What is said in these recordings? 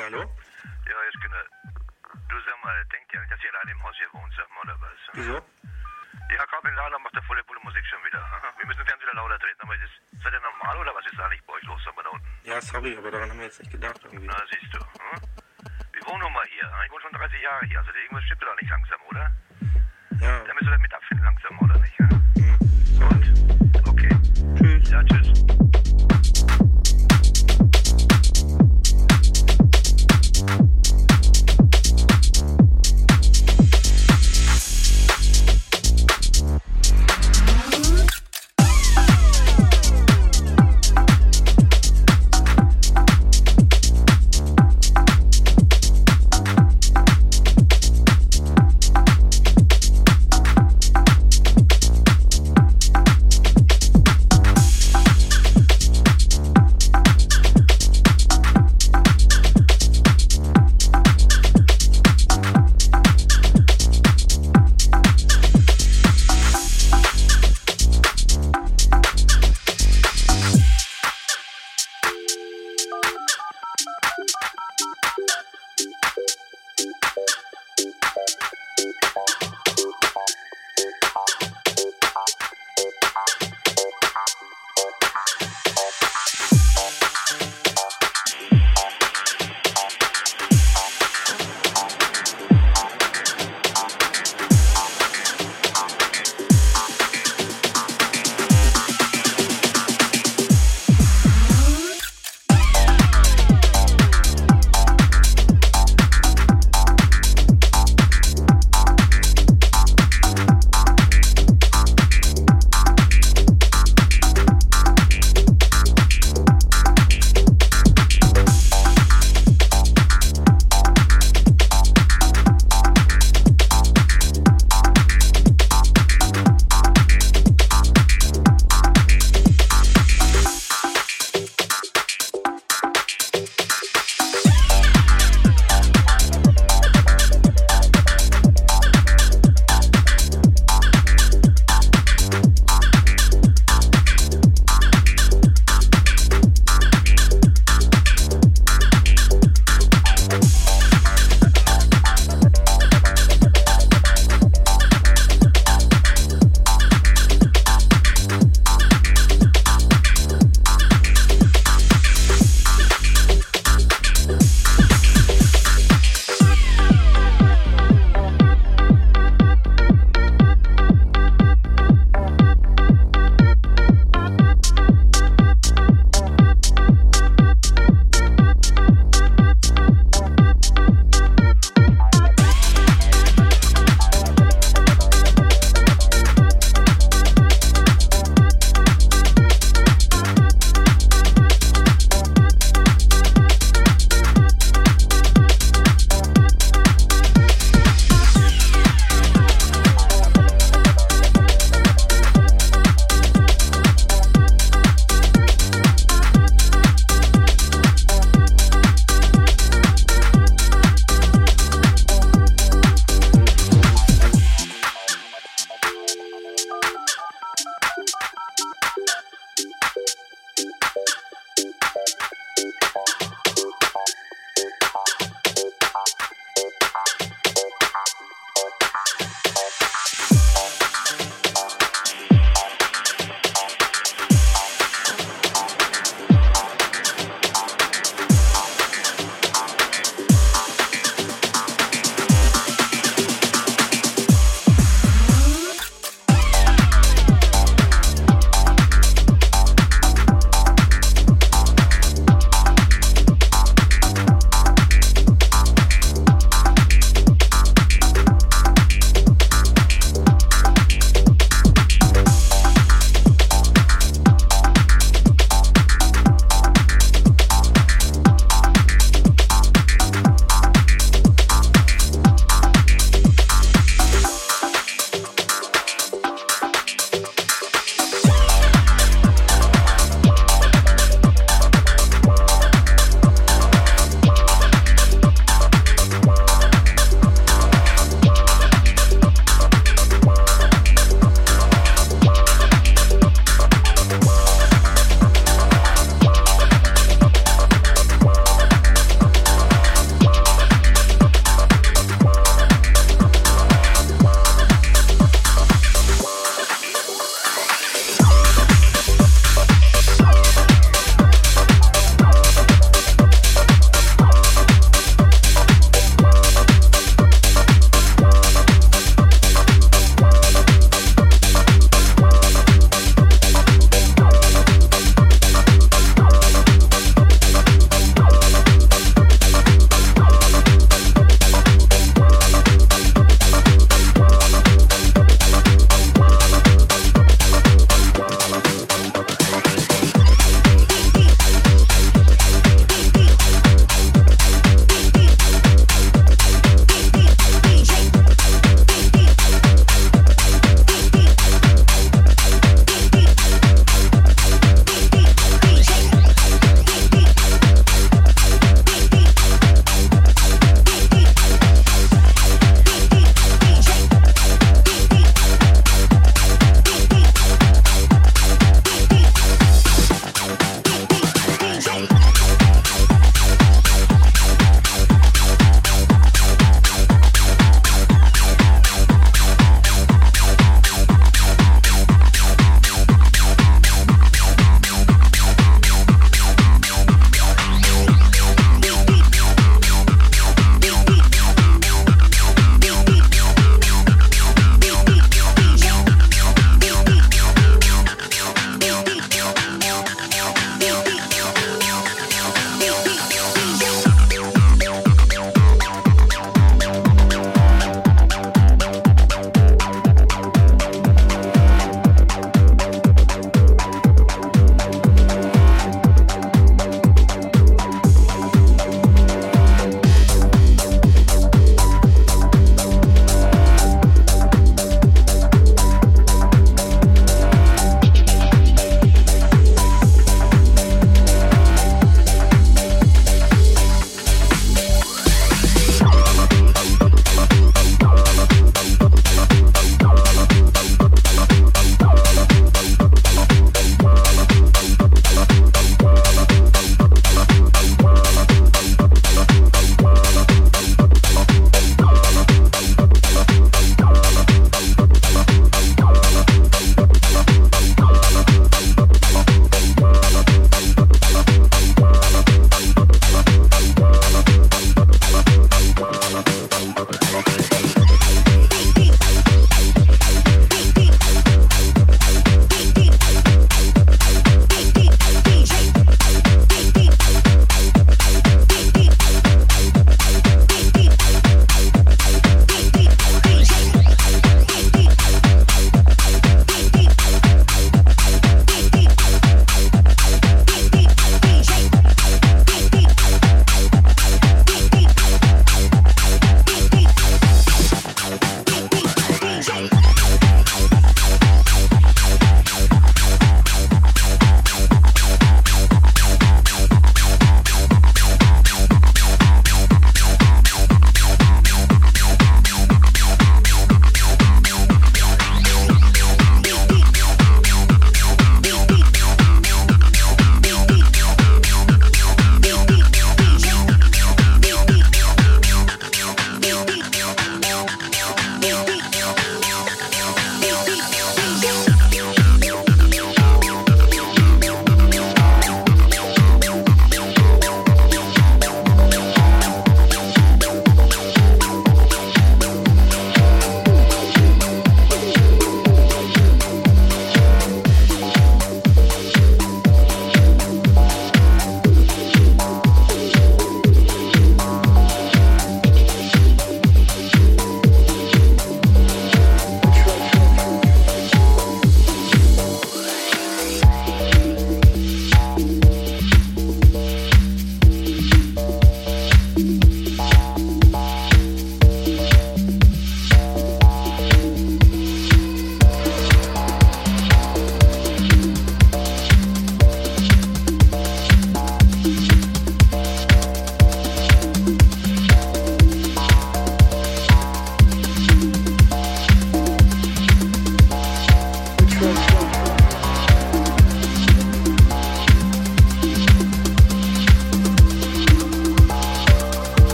Ja, hallo? Ja, jetzt genau. Du sag mal, denkt ihr, dass ihr allein im Haus hier wohnt, sag mal, oder was? Wieso? Ja, Carmen Lana macht da volle Bulle Musik schon wieder. Wir müssen den Fernseher lauter drehen, aber ist, seid ihr normal oder was ist eigentlich bei euch los, sag mal da unten? Ja, sorry, aber daran haben wir jetzt nicht gedacht irgendwie. Na, siehst du. Hm? Wir wohnen nun mal hier. Ich wohne schon 30 Jahre hier, also irgendwas stimmt doch nicht langsam, oder? Ja, Da müssen wir damit abfinden langsam, oder nicht? Hm? hm, Und? Okay. tschüss. Ja, tschüss.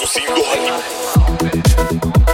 produciendo hype.